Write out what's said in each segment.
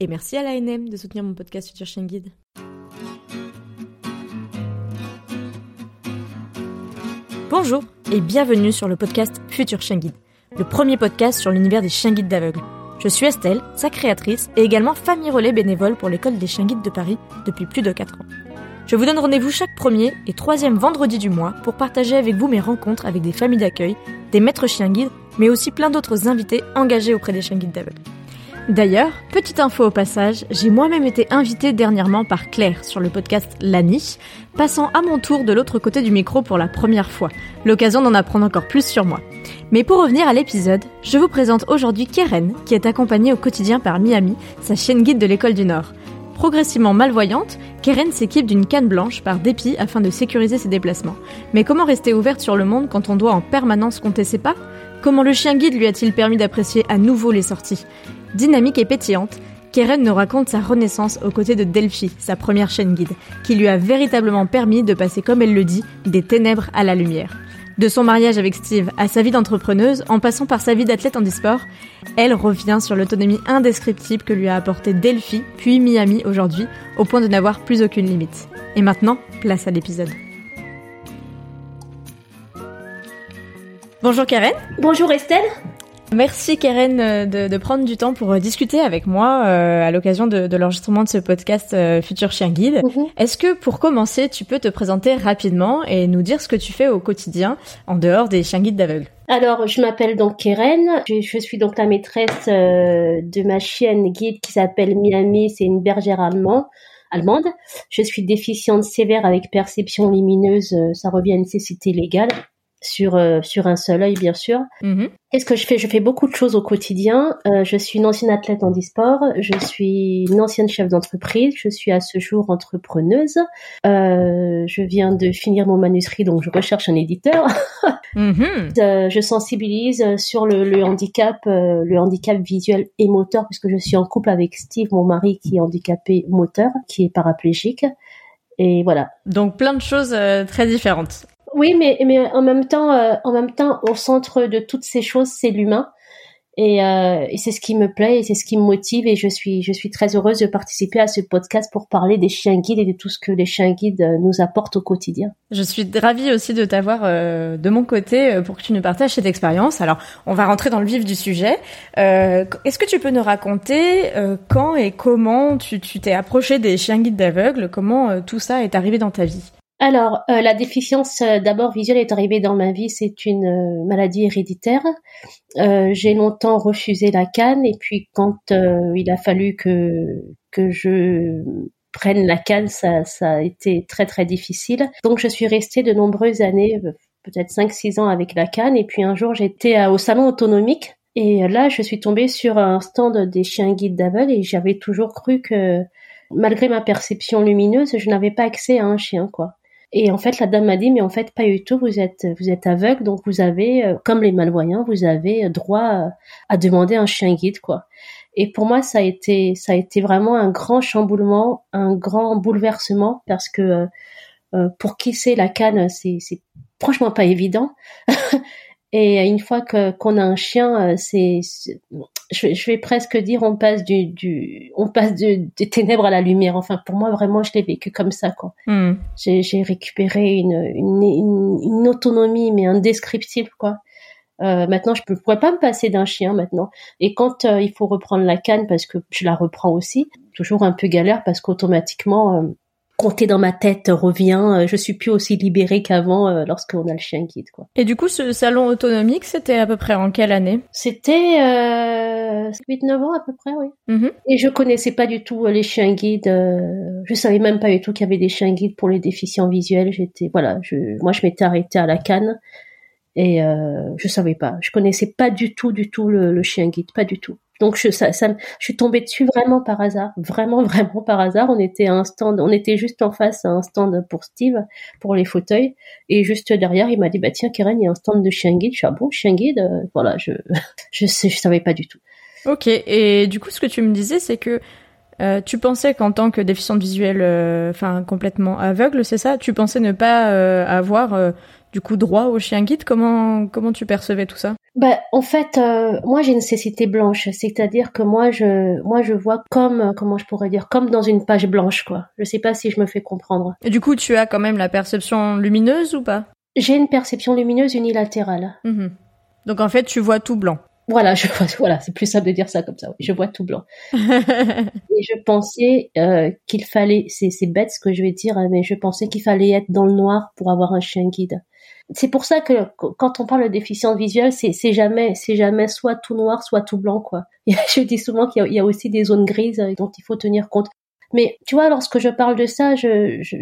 Et merci à l'ANM de soutenir mon podcast Future Chien Guide. Bonjour et bienvenue sur le podcast Future Chien Guide, le premier podcast sur l'univers des chiens guides d'aveugles. Je suis Estelle, sa créatrice et également famille relais bénévole pour l'école des chiens guides de Paris depuis plus de 4 ans. Je vous donne rendez-vous chaque premier et troisième vendredi du mois pour partager avec vous mes rencontres avec des familles d'accueil, des maîtres chiens guides, mais aussi plein d'autres invités engagés auprès des chiens guides d'aveugles. D'ailleurs, petite info au passage, j'ai moi-même été invitée dernièrement par Claire sur le podcast La Niche, passant à mon tour de l'autre côté du micro pour la première fois, l'occasion d'en apprendre encore plus sur moi. Mais pour revenir à l'épisode, je vous présente aujourd'hui Keren, qui est accompagnée au quotidien par Miami, sa chienne guide de l'école du Nord. Progressivement malvoyante, Keren s'équipe d'une canne blanche par dépit afin de sécuriser ses déplacements. Mais comment rester ouverte sur le monde quand on doit en permanence compter ses pas? Comment le chien guide lui a-t-il permis d'apprécier à nouveau les sorties? Dynamique et pétillante, Keren nous raconte sa renaissance aux côtés de Delphi, sa première chaîne guide, qui lui a véritablement permis de passer, comme elle le dit, des ténèbres à la lumière. De son mariage avec Steve à sa vie d'entrepreneuse, en passant par sa vie d'athlète en e-sport, elle revient sur l'autonomie indescriptible que lui a apporté Delphi, puis Miami aujourd'hui, au point de n'avoir plus aucune limite. Et maintenant, place à l'épisode. Bonjour Karen. Bonjour Estelle. Merci Karen euh, de, prendre du temps pour euh, discuter avec moi euh, à l'occasion de, l'enregistrement de ce podcast Futur Chien Guide. Mhm. Est-ce que pour commencer, tu peux te présenter rapidement et nous dire ce que tu fais au quotidien en dehors des chiens guides d'aveugles? Alors, je m'appelle donc Keren. Je, suis donc la maîtresse de ma chienne guide qui s'appelle Miami. C'est une bergère allemande. Allemande. Je suis déficiente sévère avec perception lumineuse. Ça revient à une nécessité légale sur euh, sur un seul œil bien sûr. Mm-hmm. Qu'est-ce que je fais? Je fais beaucoup de choses au quotidien. Euh, je suis une ancienne athlète en e-sport. Je suis une ancienne chef d'entreprise. Je suis à ce jour entrepreneuse. Euh, je viens de finir mon manuscrit, donc je recherche un éditeur. Mm-hmm. je sensibilise sur le, le handicap, le handicap visuel et moteur, puisque je suis en couple avec Steve, mon mari, qui est handicapé moteur, qui est paraplégique. Et voilà. Donc plein de choses euh, très différentes. Oui, mais, mais en même temps, euh, en même temps, au centre de toutes ces choses, c'est l'humain. Et, euh, et c'est ce qui me plaît et c'est ce qui me motive et je suis je suis très heureuse de participer à ce podcast pour parler des chiens guides et de tout ce que les chiens guides euh, nous apportent au quotidien. Je suis ravie aussi de t'avoir euh, de mon côté pour que tu nous partages cette expérience. Alors on va rentrer dans le vif du sujet. Est-ce que tu peux nous raconter quand et comment tu t'es approché des chiens guides d'aveugles? Comment tout ça est arrivé dans ta vie? Alors, euh, la déficience euh, d'abord visuelle est arrivée dans ma vie, c'est une euh, maladie héréditaire. j'ai longtemps refusé la canne et puis quand il a fallu que que je prenne la canne, ça, ça a été très très difficile. Donc je suis restée de nombreuses années, peut-être 5-6 ans avec la canne et puis un jour j'étais au salon autonomique et là je suis tombée sur un stand des chiens guides d'aveugles et j'avais toujours cru que malgré ma perception lumineuse, je n'avais pas accès à un chien quoi. Et en fait, la dame m'a dit, mais en fait, pas du tout, vous êtes, vous êtes aveugle, donc vous avez, euh, comme les malvoyants, vous avez droit à demander un chien guide, quoi. Et pour moi, ça a été, ça a été vraiment un grand chamboulement, un grand bouleversement, parce que euh, euh, pour qui c'est la canne, c'est franchement pas évident. Et une fois que qu'on a un chien, euh, c'est, je, je, vais presque dire, on passe du, du on passe de, des ténèbres à la lumière. Enfin, pour moi, vraiment, je l'ai vécu comme ça, quoi. Hmm. J'ai, j'ai récupéré une, une, une, autonomie, mais indescriptible, quoi. Euh, maintenant, je ne pourrais pas me passer d'un chien maintenant. Et quand euh, il faut reprendre la canne, parce que je la reprends aussi, toujours un peu galère parce qu'automatiquement, euh, compter dans ma tête revient. Euh, je suis plus aussi libérée qu'avant euh, lorsqu'on a le chien guide. Quoi. Et du coup, ce salon autonomique, c'était à peu près en quelle année? C'était euh, 8-9 ans à peu près, oui. Mm-hmm. Et je connaissais pas du tout euh, les chiens guides. Euh, je savais même pas du tout qu'il y avait des chiens guides pour les déficients visuels. J'étais, voilà, je, moi je m'étais arrêtée à la canne et euh, je savais pas. Je connaissais pas du tout, du tout le, le chien guide, pas du tout. Donc je, suis tombée dessus vraiment par hasard, vraiment vraiment par hasard. On était à un stand, on était juste en face à un stand pour Steve pour les fauteuils et juste derrière il m'a dit bah tiens Karen il y a un stand de chien guide. Je suis ah bon chien guide, euh, voilà je je sais je savais pas du tout. Ok et du coup ce que tu me disais c'est que euh, tu pensais qu'en tant que déficiente visuelle, euh, enfin complètement aveugle, c'est ça? Tu pensais ne pas avoir du coup droit au chien guide Comment comment tu percevais tout ça? Bah, en fait, moi j'ai une cécité blanche, c'est-à-dire que moi je moi je vois comme comment je pourrais dire comme dans une page blanche quoi. Je sais pas si je me fais comprendre. Et du coup, tu as quand même la perception lumineuse ou pas? J'ai une perception lumineuse unilatérale. Mhm. Donc en fait, tu vois tout blanc. Voilà, je voilà, c'est plus simple de dire ça comme ça. Je vois tout blanc. et je pensais euh, qu'il fallait, c'est c'est bête ce que je vais dire, hein, mais je pensais qu'il fallait être dans le noir pour avoir un chien guide. C'est pour ça que quand on parle de déficience visuelle, c'est c'est jamais c'est jamais soit tout noir, soit tout blanc quoi. je dis souvent qu'il y, a aussi des zones grises euh, dont il faut tenir compte. Mais tu vois, lorsque je parle de ça, je, je,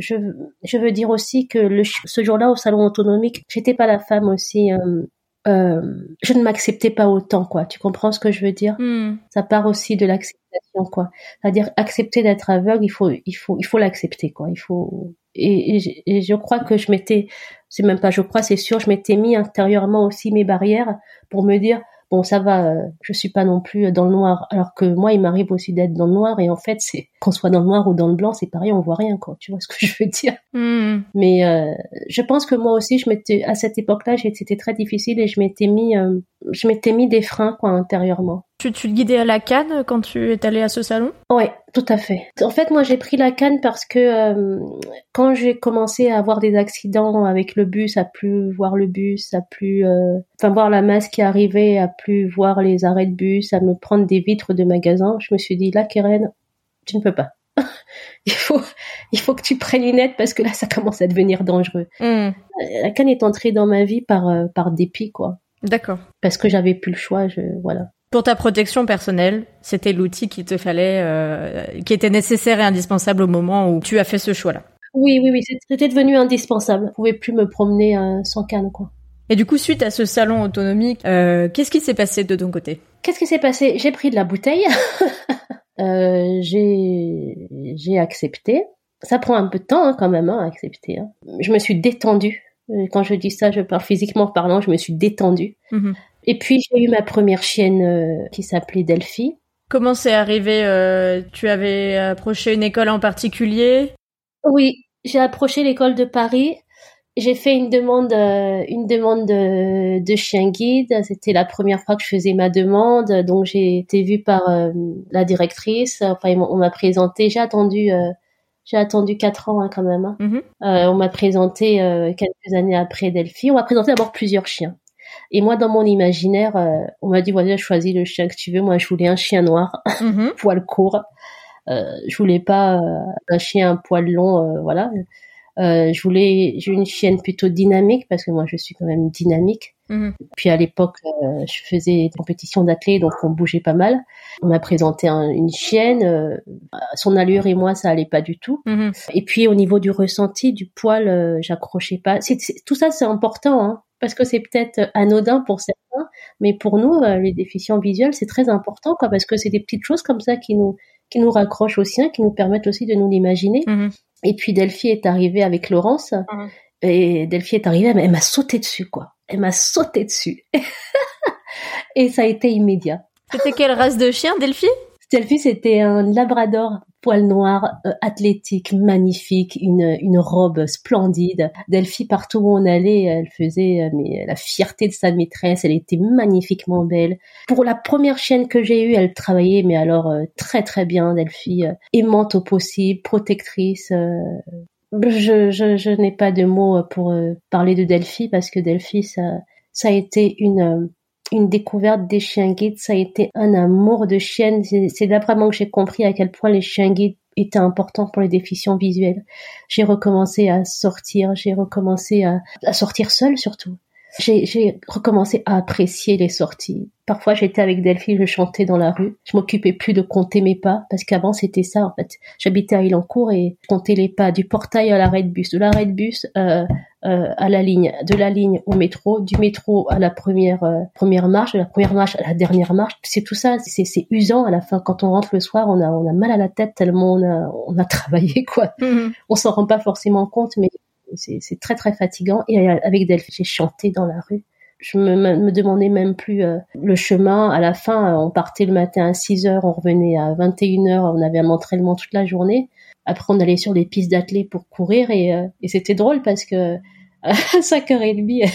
je, veux dire aussi que le, ce jour-là au salon autonomique, j'étais pas la femme aussi euh, euh, je ne m'acceptais pas autant, quoi. Tu comprends ce que je veux dire? Hmm. Ça part aussi de l'acceptation, quoi. C'est-à-dire accepter d'être aveugle, il faut, il faut, il faut l'accepter, quoi. Il faut. Et, et, je crois que je m'étais, c'est même pas, je crois, c'est sûr, je m'étais mis intérieurement aussi mes barrières pour me dire, bon ça va, euh, je suis pas non plus dans le noir. Alors que moi, il m'arrive aussi d'être dans le noir et en fait, c'est qu'on soit dans le noir ou dans le blanc, c'est pareil, on voit rien quoi. Tu vois ce que je veux dire? Hmm. Mais euh, je pense que moi aussi, je m'étais à cette époque-là, c'était très difficile et je m'étais mis, euh, je m'étais mis des freins quoi intérieurement. Tu, tu te guidais à la canne quand tu es allé à ce salon? Ouais, tout à fait. En fait, moi, j'ai pris la canne parce que euh, quand j'ai commencé à avoir des accidents avec le bus, à plus voir le bus, à plus, euh, enfin voir la masse qui arrivait, à plus voir les arrêts de bus, à me prendre des vitres de magasins, je me suis dit là, Keren, tu ne peux pas. il faut, il faut que tu prennes une aide parce que là, ça commence à devenir dangereux. Hmm. La canne est entrée dans ma vie par, euh, par dépit, quoi. D'accord. Parce que j'avais plus le choix, je, voilà. Pour ta protection personnelle, c'était l'outil qui te fallait, euh, qui était nécessaire et indispensable au moment où tu as fait ce choix-là. Oui, oui, oui, c'était devenu indispensable. Je pouvais plus me promener euh, sans canne, quoi. Et du coup, suite à ce salon autonomique, euh, qu'est-ce qui s'est passé de ton côté? Qu'est-ce qui s'est passé? J'ai pris de la bouteille. j'ai j'ai accepté. Ça prend un peu de temps hein, quand même hein, à accepter. Hein. Je me suis détendue. Quand je dis ça, je parle physiquement parlant, je me suis détendue. Mm-hmm. Et puis j'ai eu ma première chienne euh, qui s'appelait Delphi. Comment c'est arrivé euh, Tu avais approché une école en particulier? Oui, j'ai approché l'école de Paris. J'ai fait une demande, euh, une demande de, de, chien guide. C'était la première fois que je faisais ma demande, donc j'ai été vue par la directrice. Enfin, on m'a présenté. J'ai attendu, j'ai attendu quatre ans hein, quand même. Hein. Mm-hmm. on m'a présenté quelques années après Delphi. On m'a présenté d'abord plusieurs chiens. Et moi, dans mon imaginaire, euh, on m'a dit, voilà, choisis le chien que tu veux. Moi, je voulais un chien noir, mm-hmm. poil court. Euh, je voulais pas euh, un chien un poil long, euh, voilà. Euh, je voulais, j'ai une chienne plutôt dynamique parce que moi, je suis quand même dynamique. Mm-hmm. Puis à l'époque, je faisais des compétitions d'athlètes, donc on bougeait pas mal. On m'a présenté une chienne, son allure et moi, ça allait pas du tout. Mm-hmm. Et puis au niveau du ressenti, du poil, j'accrochais pas. Tout ça, c'est important. Hein parce que c'est peut-être anodin pour certains, mais pour nous, euh, les déficients visuels, c'est très important, quoi, parce que c'est des petites choses comme ça qui nous qui nous raccrochent au sien, qui nous permettent aussi de nous l'imaginer. Mhm. Et puis Delphi est arrivée avec Laurence, mhm. et Delphi est arrivée, elle m'a sauté dessus, quoi. Elle m'a sauté dessus. et ça a été immédiat. C'était quelle race de chien, Delphi? Delphi, c'était un labrador poil noir, euh, athlétique, magnifique, une, une robe splendide. Delphi, partout où on allait, elle faisait euh, mais, la fierté de sa maîtresse, elle était magnifiquement belle. Pour la première chienne que j'ai eue, elle travaillait, mais alors euh, très très bien, Delphi, aimante au possible, protectrice. je, je, je n'ai pas de mots pour parler de Delphi parce que Delphi, ça, ça a été une une découverte des chiens guides, ça a été un amour de chienne. C'est là vraiment que j'ai compris à quel point les chiens guides étaient importants pour les déficients visuels. J'ai recommencé à sortir, j'ai recommencé à, sortir seule surtout. J'ai recommencé à apprécier les sorties. Parfois, j'étais avec Delphine, je chantais dans la rue. Je m'occupais plus de compter mes pas parce qu'avant c'était ça en fait. J'habitais à Ilancourt et je comptais les pas du portail à l'arrêt de bus, de l'arrêt de bus euh, à la ligne, de la ligne au métro, du métro à la première première marche, de la première marche à la dernière marche. C'est tout ça, c'est usant à la fin. Quand on rentre le soir, on a on a mal à la tête tellement on a on a travaillé quoi. Mm-hmm. On s'en rend pas forcément compte, mais c'est très très fatigant. Et avec Delphine, j'ai chanté dans la rue je me, me, demandais même plus euh, le chemin. À la fin, on partait le matin à 6 heures, on revenait à 21 heures, on avait un entraînement toute la journée. Après, on allait sur les pistes d'athlètes pour courir et, euh, et c'était drôle parce que à 5h30,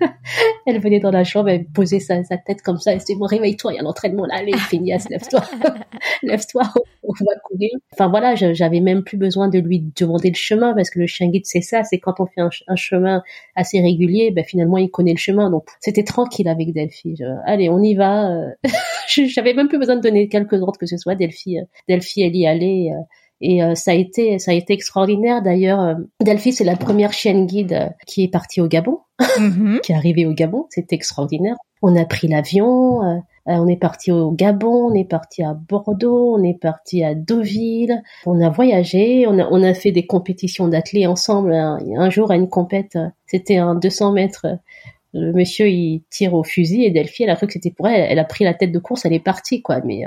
elle venait dans la chambre, elle posait sa, sa tête comme ça, elle disait, bon, réveille-toi, il y a l'entraînement là, allez, Phineas, lève-toi, lève-toi, on va courir. Enfin voilà, j'avais même plus besoin de lui demander le chemin, parce que le chien guide, c'est ça, c'est quand on fait un, chemin assez régulier, ben finalement, il connaît le chemin, donc c'était tranquille avec Delphi. allez, on y va. Euh. J'avais même plus besoin de donner quelques ordres que ce soit, Delphi, euh, Delphi, elle y allait. Euh. Et euh, ça a été ça a été extraordinaire. D'ailleurs, euh, Delphi c'est la première chienne guide euh, qui est partie au Gabon, mm-hmm. qui est arrivée au Gabon. C'était extraordinaire. On a pris l'avion. on est parti au Gabon, on est parti à Bordeaux, on est parti à Deauville. On a voyagé, on a, on a fait des compétitions d'athlètes ensemble. Un, un, jour à une compète, c'était un 200 mètres. Le monsieur il tire au fusil et Delphi elle a cru que c'était pour elle. Elle a pris la tête de course, elle est partie quoi. Mais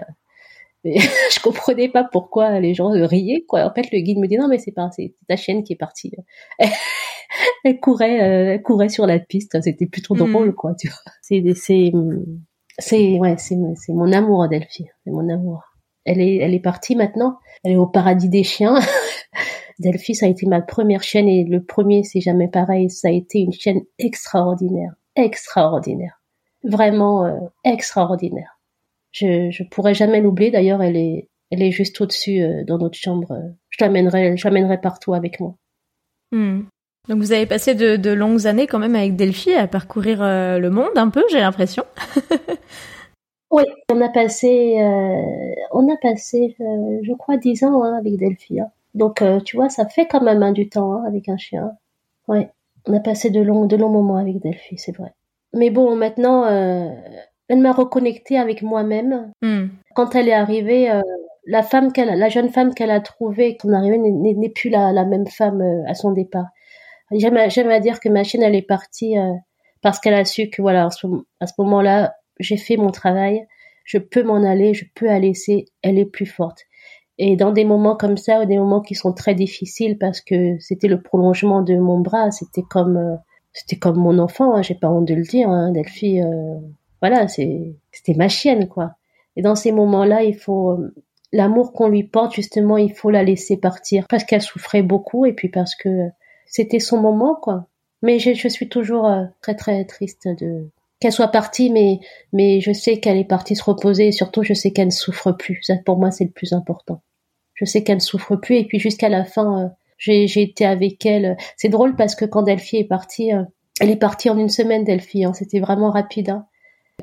mais je comprenais pas pourquoi les gens riaient quoi. En fait, le guide me dit non mais c'est pas c'est ta chienne qui est partie. elle courait euh, elle courait sur la piste, c'était plutôt hmm. drôle quoi, tu vois. C'est c'est c'est ouais, c'est c'est mon amour Delphi, c'est mon amour. Elle est elle est partie maintenant, elle est au paradis des chiens. Delphi ça a été ma première chienne et le premier c'est jamais pareil, ça a été une chienne extraordinaire, extraordinaire. Vraiment euh, extraordinaire je je pourrais jamais l'oublier. D'ailleurs, elle est elle est juste au-dessus euh, dans notre chambre. Je l'amènerai je l'amènerai partout avec moi. Hmm. Donc vous avez passé de, de, longues années quand même avec Delphi à parcourir euh, le monde un peu, j'ai l'impression. oui, on a passé euh, on a passé je crois dix ans hein, avec Delphi. Hein. Donc tu vois, ça fait quand même hein, du temps hein, avec un chien. Oui, on a passé de longs de longs moments avec Delphi, c'est vrai. Mais bon, maintenant elle m'a reconnecté avec moi-même. Hmm. Quand elle est arrivée, euh, la femme qu'elle, la jeune femme qu'elle a trouvée quand arrivée n'est plus la, la, même femme euh, à son départ. J'aime à dire que ma chienne elle est partie euh, parce qu'elle a su que voilà à ce moment-là j'ai fait mon travail, je peux m'en aller, je peux la laisser, elle est plus forte. Et dans des moments comme ça, ou des moments qui sont très difficiles parce que c'était le prolongement de mon bras, c'était comme c'était comme mon enfant, hein, j'ai pas honte de le dire, hein, Delphi voilà, c'était ma chienne, quoi. Et dans ces moments-là, il faut euh, l'amour qu'on lui porte, justement, il faut la laisser partir parce qu'elle souffrait beaucoup et puis parce que c'était son moment, quoi. Mais je, suis toujours euh, très très triste de qu'elle soit partie, mais mais je sais qu'elle est partie se reposer et surtout je sais qu'elle ne souffre plus. Ça, pour moi, c'est le plus important. Je sais qu'elle ne souffre plus et puis jusqu'à la fin, euh, j'ai j'ai été avec elle. C'est drôle parce que quand Delphi est partie, elle est partie en une semaine, Delphi. Hein. C'était vraiment rapide. Hein.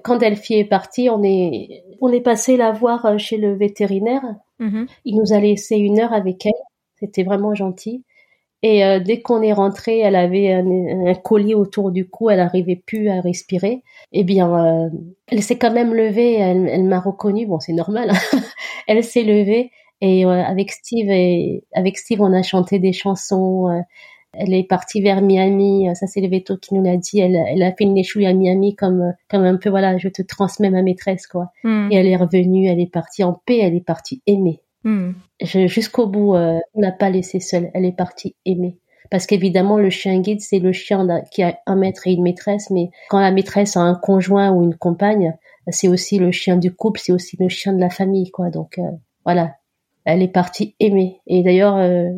Quand Delphi est partie, on est, on est passé la voir euh, chez le vétérinaire. Mm-hmm. Il nous a laissé une heure avec elle. C'était vraiment gentil. Et euh, dès qu'on est rentré, elle avait un, collier autour du cou, elle n'arrivait plus à respirer. Eh bien, euh, elle s'est quand même levée, elle, m'a reconnue. Bon, c'est normal. Hein. elle s'est levée et avec Steve et avec Steve, on a chanté des chansons. Elle est partie vers Miami. Ça, c'est le veto qui nous l'a dit. Elle, elle a fait une échouille à Miami comme, comme un peu, voilà, je te transmets ma maîtresse, quoi. Hmm. Et elle est revenue, elle est partie en paix, elle est partie aimée. Hmm. Jusqu'au bout, euh, on n'a pas laissé seule. Elle est partie aimée. Parce qu'évidemment, le chien guide, c'est le chien qui a un maître et une maîtresse, mais quand la maîtresse a un conjoint ou une compagne, c'est aussi le chien du couple, c'est aussi le chien de la famille, quoi. Donc, euh, voilà. Elle est partie aimée. Et d'ailleurs, euh,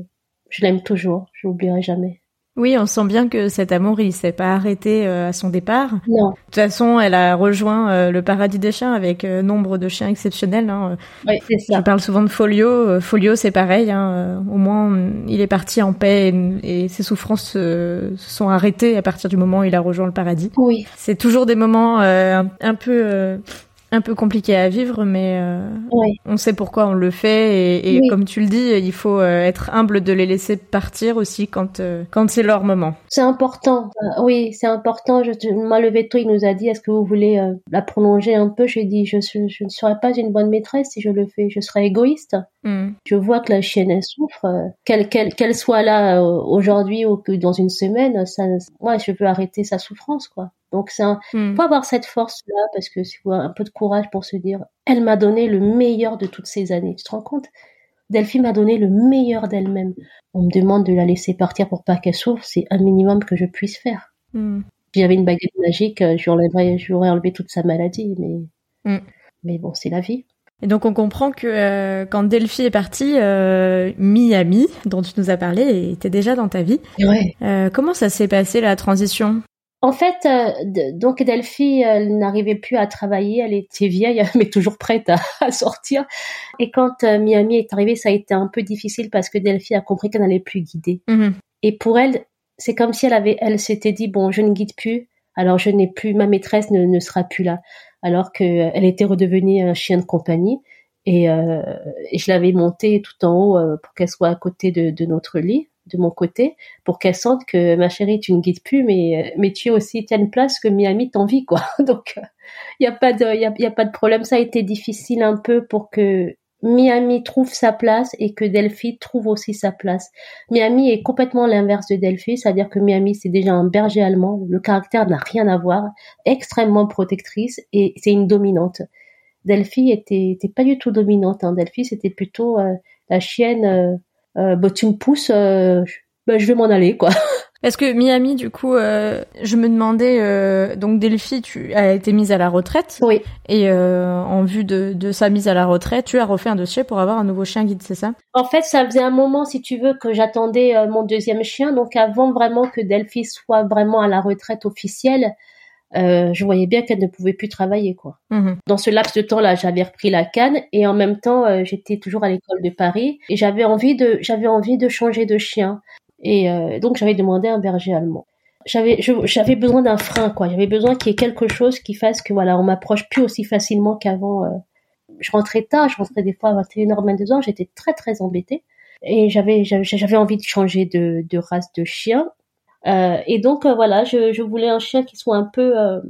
je l'aime toujours, je l'oublierai jamais. Oui, on sent bien que cet amour, il s'est pas arrêté euh, à son départ. Non. De toute façon, elle a rejoint euh, le paradis des chiens avec euh, nombre de chiens exceptionnels. Hein. Oui, c'est ça. Je parle souvent de Folio. Folio, c'est pareil. Hein. Au moins, il est parti en paix et, ses souffrances se sont arrêtées à partir du moment où il a rejoint le paradis. Oui. C'est toujours des moments un, peu un peu compliqué à vivre, mais euh, Ouais. on sait pourquoi on le fait. Et, et Oui. comme tu le dis, il faut euh, être humble de les laisser partir aussi quand, euh, quand c'est leur moment. C'est important. Euh, oui, c'est important. Je, moi, le veto, il nous a dit, est-ce que vous voulez la prolonger un peu? J'ai dit, je, suis- je ne serai pas une bonne maîtresse si je le fais. Je serai égoïste. Hmm. Je vois que la chienne, elle souffre. Qu'elle soit là aujourd'hui ou que dans une semaine, ça, moi, je veux arrêter sa souffrance, quoi. Donc, c'est un, Hmm. faut avoir cette force-là parce que c'est un peu de courage pour se dire, elle m'a donné le meilleur de toutes ces années. Tu te rends compte? Delphine m'a donné le meilleur d'elle-même. On me demande de la laisser partir pour pas qu'elle souffre, c'est un minimum que je puisse faire. Hmm. J'avais une baguette magique, euh, je lui enlèverais- je lui aurais enlevé toute sa maladie, mais Mm. mais bon, c'est la vie. Et donc on comprend que euh, quand Delphi est partie, euh, Miami, dont tu nous as parlé, était déjà dans ta vie. Ouais. Euh, comment ça s'est passé la transition? En fait, euh, donc Delphi, elle n'arrivait plus à travailler, elle était vieille, mais toujours prête à, à sortir. Et quand euh, Miami est arrivée, ça a été un peu difficile parce que Delphi a compris qu'elle n'allait plus guider. Mhm. Et pour elle, c'est comme si elle avait, elle s'était dit bon, je ne guide plus, alors je n'ai plus, ma maîtresse ne, ne sera plus là, alors que euh, était redevenue un chien de compagnie. Et, euh, et je l'avais montée tout en haut euh, pour qu'elle soit à côté de, de notre lit, de mon côté, pour qu'elle sente que ma chérie, tu ne guides plus, mais euh, mais tu es aussi tiens une place que Miami t'envie quoi. Donc il y a pas de, y a, pas de problème. Ça a été difficile un peu pour que Miami trouve sa place et que Delphi trouve aussi sa place. Miami est complètement l'inverse de Delphi, c'est-à-dire que Miami c'est déjà un berger allemand, le caractère n'a rien à voir, extrêmement protectrice et c'est une dominante. Delphi était, pas du tout dominante. Hein. Delphi c'était plutôt euh, la chienne. Euh, euh, bah, tu me pousses, euh, je- bah, je vais m'en aller quoi. Parce que Miami, du coup, euh, je me demandais, euh, donc Delphi, tu a été mise à la retraite, Oui, et euh, en vue de, de sa mise à la retraite, tu as refait un dossier pour avoir un nouveau chien guide, c'est ça? En fait, ça faisait un moment, si tu veux, que j'attendais euh, mon deuxième chien. Donc, avant vraiment que Delphi soit vraiment à la retraite officielle, euh, je voyais bien qu'elle ne pouvait plus travailler, quoi. Mhm. Dans ce laps de temps-là, j'avais repris la canne et en même temps, euh, j'étais toujours à l'école de Paris et j'avais envie de, j'avais envie de changer de chien. Et euh, donc, j'avais demandé un berger allemand. J'avais, j'avais besoin d'un frein, quoi. J'avais besoin qu'il y ait quelque chose qui fasse que, voilà, on m'approche plus aussi facilement qu'avant. euh. Je rentrais tard, je rentrais des fois à 21h, 22h, j'étais très, très embêtée. Et j'avais, j'avais, j'avais envie de changer de, de race de chien. Euh, et donc, euh, voilà, je, je voulais un chien qui soit un peu, euh,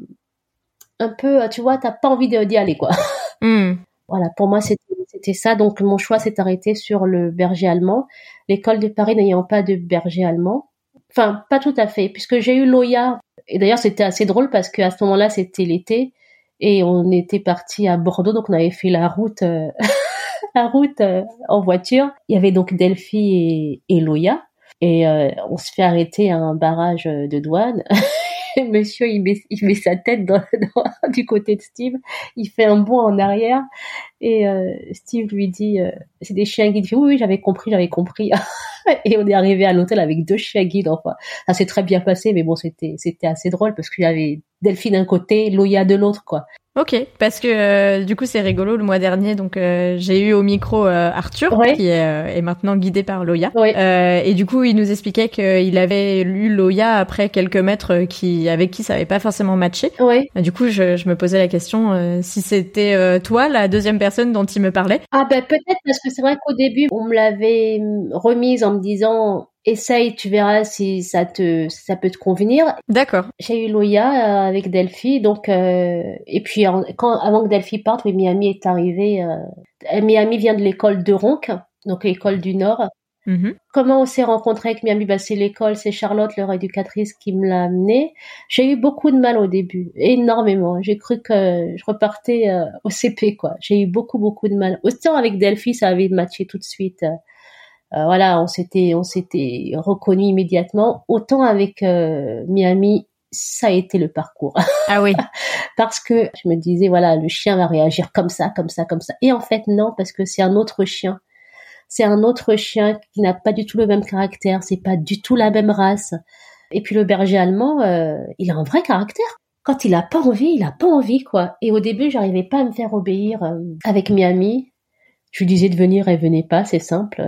un peu, tu vois, t'as pas envie d'y aller, quoi. Hmm. Voilà, pour moi, c'était c'était ça. Donc, mon choix s'est arrêté sur le berger allemand. L'école de Paris n'ayant pas de berger allemand. Enfin, pas tout à fait, puisque j'ai eu Loya. Et d'ailleurs, c'était assez drôle parce qu'à ce moment-là, c'était l'été. Et on était parti à Bordeaux, donc on avait fait la route, euh, la route euh, en voiture. Il y avait donc Delphi et, et Loya. Et euh, on se fait arrêter à un barrage de douane. Monsieur, il met, il met sa tête dans, du côté de Steve. Il fait un bond en arrière. Et euh, Steve lui dit, euh, c'est des chiens guides. Il oui, oui, j'avais compris, j'avais compris. et on est arrivé à l'hôtel avec deux chiens guides. Enfin, ça s'est très bien passé, mais bon, c'était c'était assez drôle parce qu'il y avait Delphine d'un côté, Loya de l'autre, quoi. Ok, parce que euh, du coup c'est rigolo. Le mois dernier, donc euh, j'ai eu au micro euh, Arthur, Ouais. qui est, euh, est maintenant guidé par Loya. Ouais. Euh, et du coup, il nous expliquait qu'il avait lu Loya après quelques maîtres qui avec qui ça avait pas forcément matché. Ouais. Du coup, je, je me posais la question euh, si c'était euh, toi la deuxième personne dont il me parlait. Ah ben peut-être parce que c'est vrai qu'au début on me l'avait remise en me disant essaye, tu verras si ça te si ça peut te convenir. D'accord. J'ai eu Loya euh, avec Delphi, donc euh, et puis quand avant que Delphi parte, oui, Miami est arrivé. euh, Miami vient de l'école de Ronc, donc l'école du Nord. Mhm. Comment on s'est rencontré avec Miami? Bah, C'est l'école, c'est Charlotte, leur éducatrice, qui me l'a amené. J'ai eu beaucoup de mal au début, énormément. J'ai cru que je repartais euh, au CP, quoi. J'ai eu beaucoup, beaucoup de mal. Autant avec Delphi, ça avait matché tout de suite. Euh, voilà, on s'était, on s'était reconnu immédiatement. Autant avec euh, Miami, ça a été le parcours. Ah oui. parce que je me disais, voilà, le chien va réagir comme ça, comme ça, comme ça. Et en fait, non, parce que c'est un autre chien. C'est un autre chien qui n'a pas du tout le même caractère, c'est pas du tout la même race. Et puis le berger allemand, euh, il a un vrai caractère. Quand il a pas envie, il a pas envie, quoi. Et au début, j'arrivais pas à me faire obéir euh, avec Miami. Je lui disais de venir, elle venait pas, c'est simple.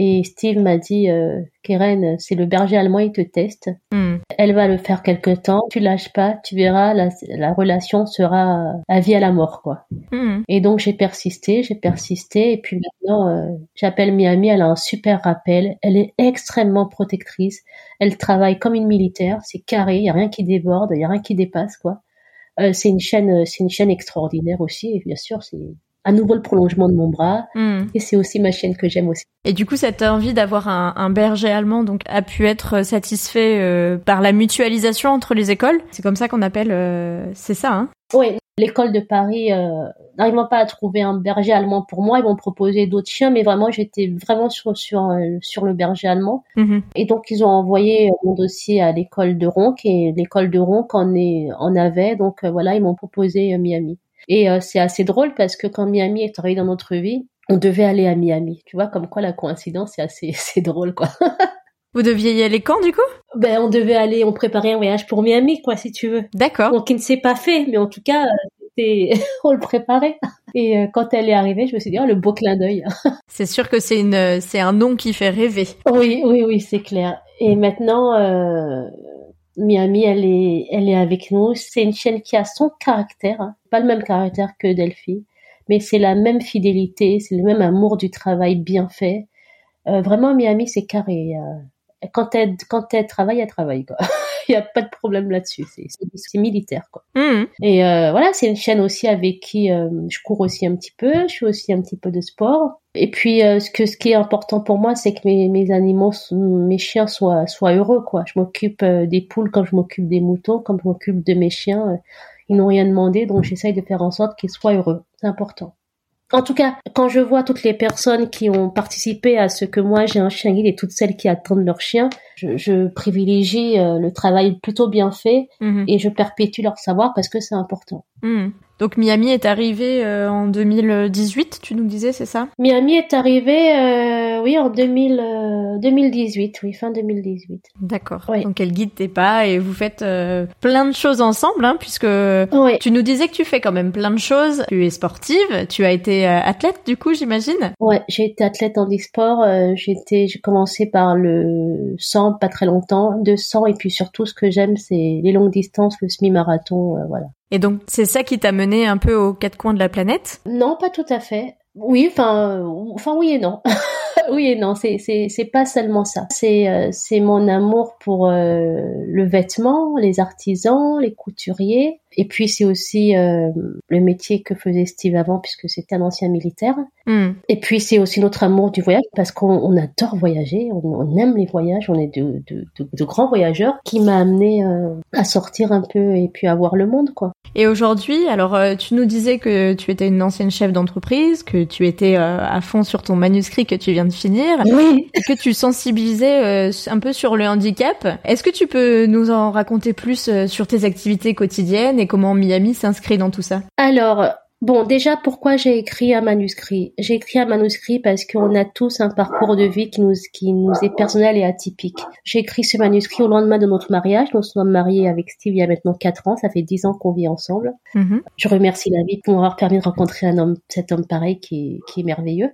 Et Steve m'a dit, euh, Keren, c'est le berger allemand, il te teste. Hmm. Elle va le faire quelque temps. Tu lâches pas, tu verras, la, la relation sera à vie à la mort, quoi. Hmm. Et donc j'ai persisté, j'ai persisté, et puis maintenant euh, j'appelle Miami. Elle a un super rappel. Elle est extrêmement protectrice. Elle travaille comme une militaire. C'est carré, il y a rien qui déborde, il y a rien qui dépasse, quoi. Euh, c'est une chaîne, c'est une chaîne extraordinaire aussi. Et bien sûr, c'est à nouveau le prolongement de mon bras. Hmm. Et c'est aussi ma chaîne que j'aime aussi. Et du coup, cette envie d'avoir un, un berger allemand donc a pu être satisfait euh, par la mutualisation entre les écoles? C'est comme ça qu'on appelle, euh, c'est ça, hein? Oui, l'école de Paris, euh, n'arrivant pas à trouver un berger allemand pour moi, ils m'ont proposé d'autres chiens, mais vraiment j'étais vraiment sur sur euh, sur le berger allemand. Mhm. Et donc ils ont envoyé mon dossier à l'école de Ronc et l'école de Ronc en est en avait, donc euh, voilà ils m'ont proposé euh, Miami. Et euh, c'est assez drôle parce que quand Miami est arrivé dans notre vie, on devait aller à Miami. Tu vois comme quoi la coïncidence c'est assez drôle quoi. Vous deviez y aller quand du coup? Ben on devait aller, on préparait un voyage pour Miami quoi si tu veux. D'accord. Donc, il ne s'est pas fait, mais en tout cas, euh, on le préparait. Et euh, quand elle est arrivée, je me suis dit, oh, le beau clin d'œil. C'est sûr que c'est une, c'est un nom qui fait rêver. oui, oui, oui, c'est clair. Et maintenant, euh, Miami, elle est, elle est avec nous. C'est une chaîne qui a son caractère, hein. pas le même caractère que Delphi, mais c'est la même fidélité, c'est le même amour du travail bien fait. Euh, vraiment, Miami, c'est carré. euh. quand elle, quand elle travaille, elle travaille, quoi. Il n'y a pas de problème là-dessus. C'est, militaire, quoi. Mhm. Et euh, voilà, c'est une chaîne aussi avec qui euh, je cours aussi un petit peu, je fais aussi un petit peu de sport. Et puis euh, ce que ce qui est important pour moi, c'est que mes, mes animaux, mes chiens soient soient heureux quoi. Je m'occupe des poules comme je m'occupe des moutons, comme je m'occupe de mes chiens. ils n'ont rien demandé, donc j'essaye de faire en sorte qu'ils soient heureux. C'est important. En tout cas, quand je vois toutes les personnes qui ont participé à ce que moi j'ai un chien guide et toutes celles qui attendent leur chien, je, je privilégie euh, le travail plutôt bien fait Mhm. et je perpétue leur savoir parce que c'est important. Mhm. Donc Miami est arrivé euh, en 2018, tu nous disais, c'est ça? Miami est arrivé, euh, oui, en 2000, euh, 2018, oui, fin 2018. D'accord. Oui. Donc elle guide tes pas et vous faites euh, plein de choses ensemble, hein, puisque Oui, tu nous disais que tu fais quand même plein de choses. Tu es sportive, tu as été euh, athlète du coup, j'imagine? ouais, j'ai été athlète en e-sport, euh, j'ai commencé par le 100, pas très longtemps, 200, et puis surtout, ce que j'aime, c'est les longues distances, le semi-marathon, euh, voilà. Et donc c'est ça qui t'a mené un peu aux quatre coins de la planète? Non, pas tout à fait. Oui, enfin, euh, enfin oui et non. oui et non, c'est c'est c'est pas seulement ça. C'est euh, c'est mon amour pour euh, le vêtement, les artisans, les couturiers, et puis c'est aussi euh, le métier que faisait Steve avant puisque c'était un ancien militaire. Mhm. Et puis c'est aussi notre amour du voyage parce qu'on on adore voyager, on, on aime les voyages, on est de de, de, de grands voyageurs qui m'a amené euh, à sortir un peu et puis à voir le monde quoi. Et aujourd'hui, alors euh, tu nous disais que tu étais une ancienne chef d'entreprise, que tu étais à fond sur ton manuscrit que tu viens de finir, Oui. et que tu sensibilisais un peu sur le handicap. Est-ce que tu peux nous en raconter plus sur tes activités quotidiennes et comment Miami s'inscrit dans tout ça? Alors, bon, déjà, pourquoi j'ai écrit un manuscrit? J'ai écrit un manuscrit parce qu'on a tous un parcours de vie qui nous, qui nous est personnel et atypique. J'ai écrit ce manuscrit au lendemain de notre mariage. Nous sommes mariés avec Steve il y a maintenant quatre ans. Ça fait dix ans qu'on vit ensemble. Mhm. Je remercie la vie pour m'avoir permis de rencontrer un homme, cet homme pareil qui est, qui est merveilleux.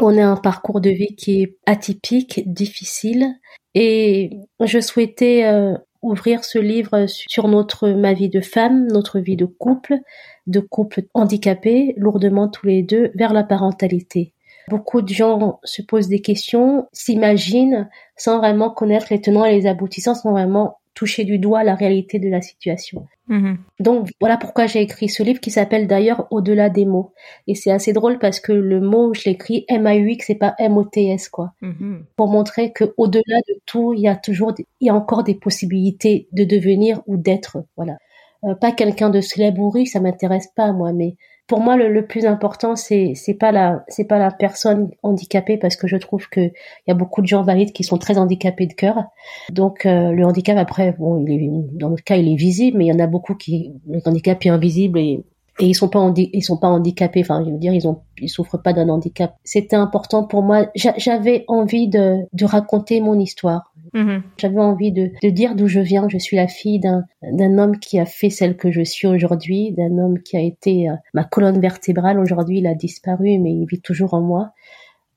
On a un parcours de vie qui est atypique, difficile, et je souhaitais euh, ouvrir ce livre sur notre ma vie de femme, notre vie de couple, de couple handicapé, lourdement tous les deux, vers la parentalité. Beaucoup de gens se posent des questions, s'imaginent sans vraiment connaître les tenants et les aboutissants, sans vraiment toucher du doigt la réalité de la situation. Mhm. Donc voilà pourquoi j'ai écrit ce livre qui s'appelle d'ailleurs Au-delà des mots. Et c'est assez drôle parce que le mot, je l'écris M-A-U-X, c'est pas M-O-T-S quoi. Mhm. Pour montrer que au-delà de tout, il y a toujours, il y a encore des possibilités de devenir ou d'être. Voilà. Euh, pas quelqu'un de célèbre ou riche, ça m'intéresse pas moi, mais pour moi le, le plus important c'est c'est pas la c'est pas la personne handicapée parce que je trouve que il y a beaucoup de gens valides qui sont très handicapés de cœur. Donc euh, le handicap après bon il est dans notre cas il est visible mais il y en a beaucoup qui le handicap est invisible et et ils sont pas ils sont pas handicapés enfin je veux dire ils ont ils souffrent pas d'un handicap. C'était important pour moi J'a- j'avais envie de de raconter mon histoire. Mhm. J'avais envie de, de dire d'où je viens. Je suis la fille d'un homme qui a fait celle que je suis aujourd'hui, d'un homme qui a été euh, ma colonne vertébrale. Aujourd'hui, il a disparu, mais il vit toujours en moi.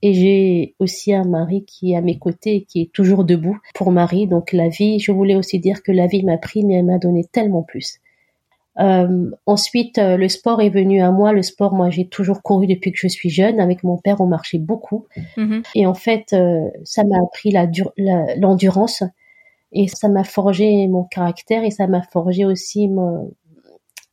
Et j'ai aussi un mari qui est à mes côtés et qui est toujours debout pour Marie. Donc la vie, je voulais aussi dire que la vie m'a pris, mais elle m'a donné tellement plus. Euh, ensuite, euh, le sport est venu à moi. Le sport, moi, j'ai toujours couru depuis que je suis jeune. Avec mon père, on marchait beaucoup. Mhm. Et en fait, euh, ça m'a appris l'endurance la, et ça m'a forgé mon caractère et ça m'a forgé aussi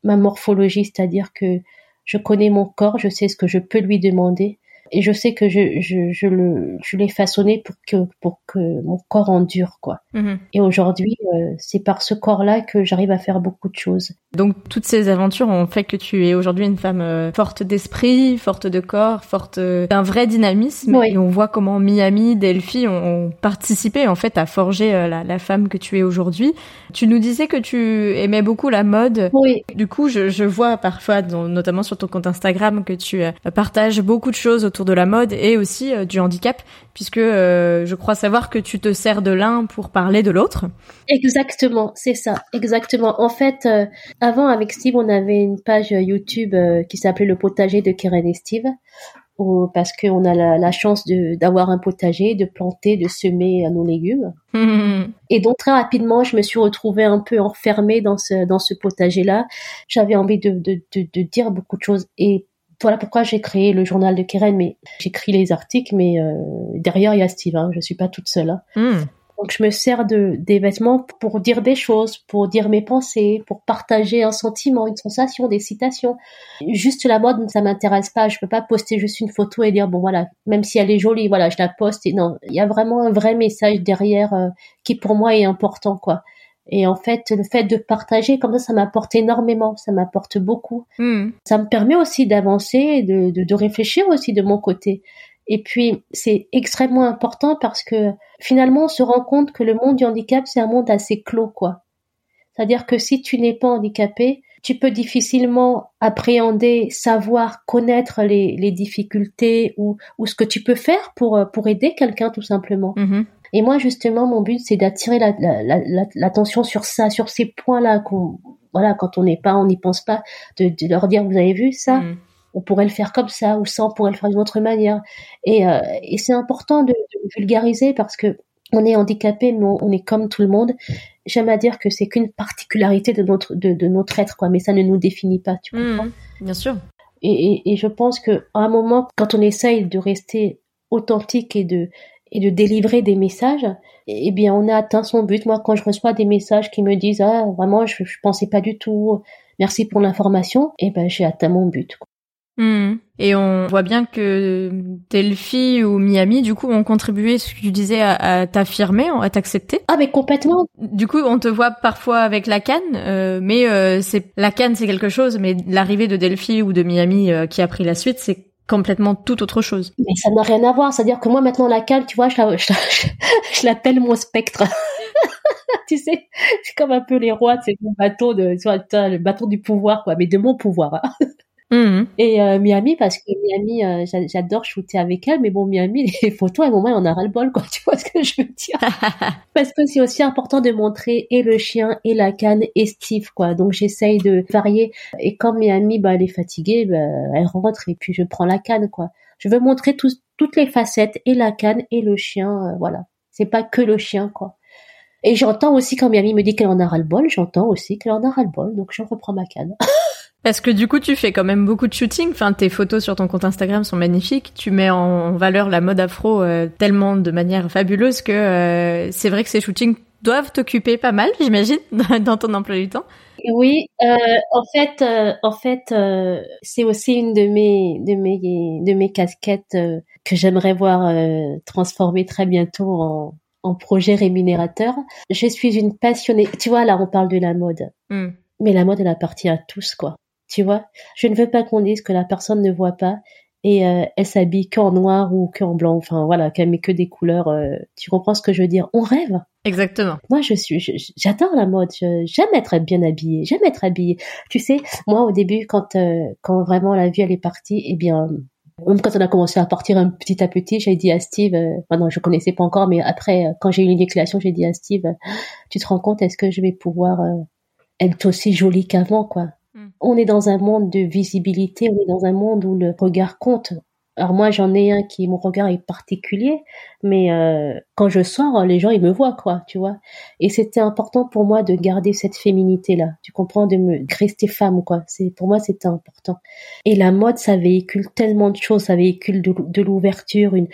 ma morphologie, c'est-à-dire que je connais mon corps, je sais ce que je peux lui demander et je sais que je, je, je le je l'ai façonné pour que pour que mon corps endure quoi. Mhm. Et aujourd'hui, euh, c'est par ce corps-là que j'arrive à faire beaucoup de choses. Donc toutes ces aventures ont fait que tu es aujourd'hui une femme euh, forte d'esprit, forte de corps, forte euh, d'un vrai dynamisme. Et on voit comment Miami, Delphi ont, participé en fait à forger la, la femme que tu es aujourd'hui. Tu nous disais que tu aimais beaucoup la mode. Oui. Du coup, je, je vois parfois, notamment sur ton compte Instagram, que tu partages beaucoup de choses autour de la mode et aussi euh, du handicap, puisque euh, je crois savoir que tu te sers de l'un pour parler de l'autre. Exactement, c'est ça, exactement. En fait, euh, avant avec Steve, on avait une page YouTube qui s'appelait Le potager de Keren et Steve. parce qu'on a la, chance d'avoir un potager, de planter, de semer nos légumes. Et donc très rapidement, je me suis retrouvée un peu enfermée dans ce dans ce potager-là. J'avais envie de, de, de, de, dire beaucoup de choses et voilà pourquoi j'ai créé le journal de Keren, mais j'écris les articles, mais euh, derrière il y a Steve, hein, je suis pas toute seule. Hein. Hmm. Donc je me sers de des vêtements pour dire des choses, pour dire mes pensées, pour partager un sentiment, une sensation, des citations. Juste la mode, ça m'intéresse pas. Je peux pas poster juste une photo et dire bon voilà, même si elle est jolie, voilà, je la poste. Et non, il y a vraiment un vrai message derrière euh, qui pour moi est important quoi. Et en fait, le fait de partager comme ça, ça m'apporte énormément, ça m'apporte beaucoup. Hmm. Ça me permet aussi d'avancer, de, de, de, réfléchir aussi de mon côté. Et puis, c'est extrêmement important parce que finalement, on se rend compte que le monde du handicap, c'est un monde assez clos, quoi. C'est-à-dire que si tu n'es pas handicapé, tu peux difficilement appréhender, savoir, connaître les, les difficultés ou, ou ce que tu peux faire pour, pour aider quelqu'un tout simplement. Mm-hmm. Et moi, justement, mon but, c'est d'attirer l'attention la, sur ça, sur ces points-là qu'on, voilà, quand on n'est pas, on n'y pense pas, de, de, leur dire, vous avez vu ça? Mm. On pourrait le faire comme ça, ou ça, on pourrait le faire d'une autre manière. Et, euh, et c'est important de, de, vulgariser parce que on est handicapé, mais on, est comme tout le monde. J'aime à dire que c'est qu'une particularité de notre, de, de, notre être, quoi. Mais ça ne nous définit pas, tu mm. comprends Bien sûr. Et, et, et je pense que à un moment, quand on essaye de rester authentique et de et de délivrer des messages, eh bien, on a atteint son but. Moi, quand je reçois des messages qui me disent, ah, vraiment, je, je pensais pas du tout, merci pour l'information, eh ben, j'ai atteint mon but. Hmm. Et on voit bien que Delphi ou Miami, du coup, ont contribué, ce que tu disais, à, t'affirmer, à t'accepter. Ah, mais complètement. Du coup, on te voit parfois avec la canne, euh, mais euh, c'est la canne, c'est quelque chose, mais l'arrivée de Delphi ou de Miami euh, qui a pris la suite, c'est complètement tout autre chose. Mais ça n'a rien à voir. C'est-à-dire que moi, maintenant, la cale, tu vois, je, l'appelle mon spectre. tu sais, c'est comme un peu les rois, c'est mon bateau de, le bateau du pouvoir, quoi, mais de mon pouvoir. Hein. Mhm. Et euh, Miami, parce que Miami, euh, j'adore shooter avec elle, mais bon, Miami, les photos, à un moment, on a ras le bol, quoi. Tu vois ce que je veux dire? Parce que c'est aussi important de montrer et le chien, et la canne, et Steve, quoi. Donc j'essaye de varier. Et quand Miami, bah, elle est fatiguée, bah, elle rentre et puis je prends la canne, quoi. Je veux montrer toutes les facettes, et la canne, et le chien, euh, voilà. C'est pas que le chien, quoi. Et j'entends aussi quand Miami me dit qu'elle en a ras le bol, j'entends aussi qu'elle en a ras le bol, donc je reprends ma canne. Parce que du coup, tu fais quand même beaucoup de shooting. Enfin, tes photos sur ton compte Instagram sont magnifiques. Tu mets en valeur la mode afro euh, tellement de manière fabuleuse que euh, c'est vrai que ces shootings doivent t'occuper pas mal, j'imagine, dans ton emploi du temps. Oui, euh, en fait, en fait, c'est aussi une de mes de mes de mes casquettes que j'aimerais voir transformer très bientôt en en projet rémunérateur. Je suis une passionnée. Tu vois, là, on parle de la mode. Hmm. Mais la mode, elle appartient à tous, quoi. Tu vois, je ne veux pas qu'on dise que la personne ne voit pas et euh, elle s'habille qu'en noir ou qu'en blanc, enfin voilà, qu'elle met que des couleurs. Euh, tu comprends ce que je veux dire? On rêve. Exactement. Moi, je suis, j'adore la mode. J'aime être bien habillée. J'aime être habillée. Tu sais, moi au début, quand euh, quand vraiment la vie elle est partie, eh bien, même quand on a commencé à partir un petit à petit, j'ai dit à Steve, euh, enfin non, je connaissais pas encore, mais après, quand j'ai eu une déclaration, j'ai dit à Steve, tu te rends compte, est-ce que je vais pouvoir être aussi jolie qu'avant, quoi? On est dans un monde de visibilité, on est dans un monde où le regard compte. Alors moi, j'en ai un qui, mon regard est particulier, mais euh, quand je sors, les gens, ils me voient, quoi, tu vois. Et c'était important pour moi de garder cette féminité-là. Tu comprends, de me rester femme, quoi. C'est pour moi, c'était important. Et la mode, ça véhicule tellement de choses. Ça véhicule de, l'ouverture, une,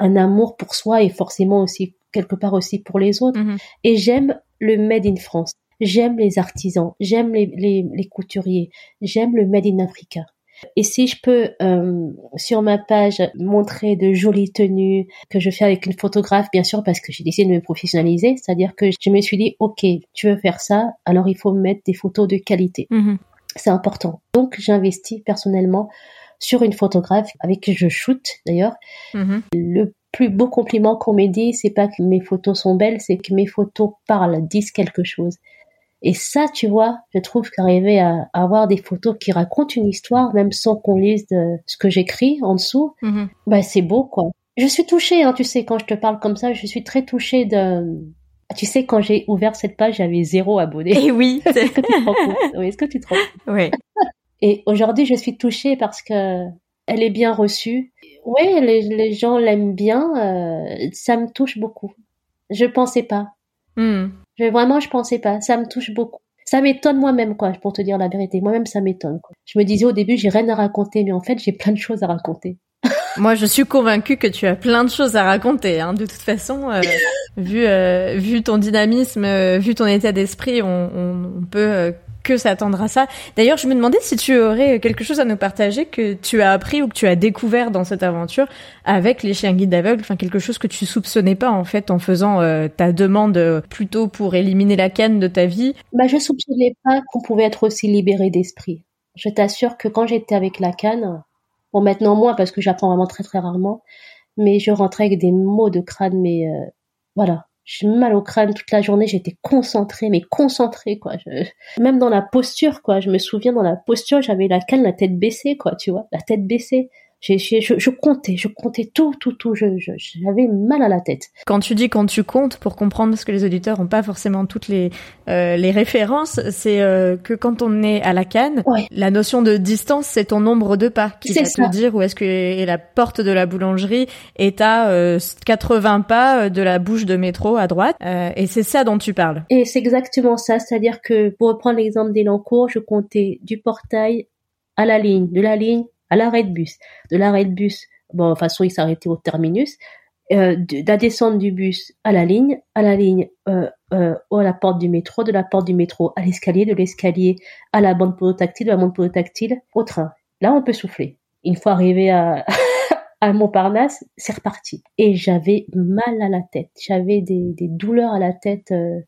un amour pour soi et forcément aussi quelque part aussi pour les autres. Mm-hmm. Et j'aime le made in France. J'aime les artisans, j'aime les, les, les couturiers, j'aime le made in Africa. Et si je peux euh, sur ma page montrer de jolies tenues que je fais avec une photographe, bien sûr, parce que j'ai décidé de me professionnaliser, c'est-à-dire que je me suis dit, ok, tu veux faire ça, alors il faut mettre des photos de qualité. Mhm. C'est important. Donc j'investis personnellement sur une photographe avec qui je shoot d'ailleurs. Mhm. Le plus beau compliment qu'on m'ait dit, c'est pas que mes photos sont belles, c'est que mes photos parlent, disent quelque chose. Et ça, tu vois, je trouve qu'arriver à, avoir des photos qui racontent une histoire, même sans qu'on lise de ce que j'écris en dessous, mhm. bah c'est beau, quoi. Je suis touchée, hein, tu sais, quand je te parle comme ça, je suis très touchée de... Tu sais, quand j'ai ouvert cette page, j'avais zéro abonné. Et eh oui. Est-ce que tu te rends compte? Oui, est-ce que tu te rends compte? Oui. Et aujourd'hui, je suis touchée parce que elle est bien reçue. Oui, les, les gens l'aiment bien. Euh, ça me touche beaucoup. Je pensais pas. Hmm. Je, vraiment, je pensais pas. Ça me touche beaucoup. Ça m'étonne moi-même, quoi, pour te dire la vérité. Moi-même, ça m'étonne. Je me disais au début, j'ai rien à raconter, mais en fait, j'ai plein de choses à raconter. Moi, je suis convaincue que tu as plein de choses à raconter. Hein. De toute façon, euh, vu euh, vu ton dynamisme, euh, vu ton état d'esprit, on, on, peut que s'attendre à ça. D'ailleurs, je me demandais si tu aurais quelque chose à nous partager que tu as appris ou que tu as découvert dans cette aventure avec les chiens guides aveugles, enfin quelque chose que tu soupçonnais pas en fait en faisant euh, ta demande euh, plutôt pour éliminer la canne de ta vie. Bah, je soupçonnais pas qu'on pouvait être aussi libéré d'esprit. Je t'assure que quand j'étais avec la canne, bon maintenant moins parce que j'apprends vraiment très très rarement, mais je rentrais avec des mots de crâne, mais euh, voilà, j'ai mal au crâne toute la journée, j'étais concentrée, mais concentrée, quoi. Même dans la posture, quoi. Je me souviens dans la posture, j'avais la canne, la tête baissée, quoi, tu vois, la tête baissée je, je, comptais, je comptais tout, tout, tout. Je, j'avais mal à la tête. Quand tu dis quand tu comptes, pour comprendre, parce que les auditeurs n'ont pas forcément toutes les euh, les références, c'est euh, que quand on est à la canne, la notion de distance, c'est ton nombre de pas qui va te dire où est-ce que la porte de la boulangerie est à 80 euh, pas de la bouche de métro à droite. et c'est ça dont tu parles. Et c'est exactement ça, c'est-à-dire que pour reprendre l'exemple des Lancours, je comptais du portail à la ligne, de la ligne à l'arrêt de bus. De l'arrêt de bus, bon, de toute façon, il s'arrêtait au terminus. Euh, de, la descente du bus à la ligne, à la ligne euh, euh, à la porte du métro, de la porte du métro à l'escalier, de l'escalier à la bande podotactile, de la bande podotactile au train. Là, on peut souffler. Une fois arrivé à, à Montparnasse, c'est reparti. Et j'avais mal à la tête. J'avais des, des douleurs à la tête. Euh,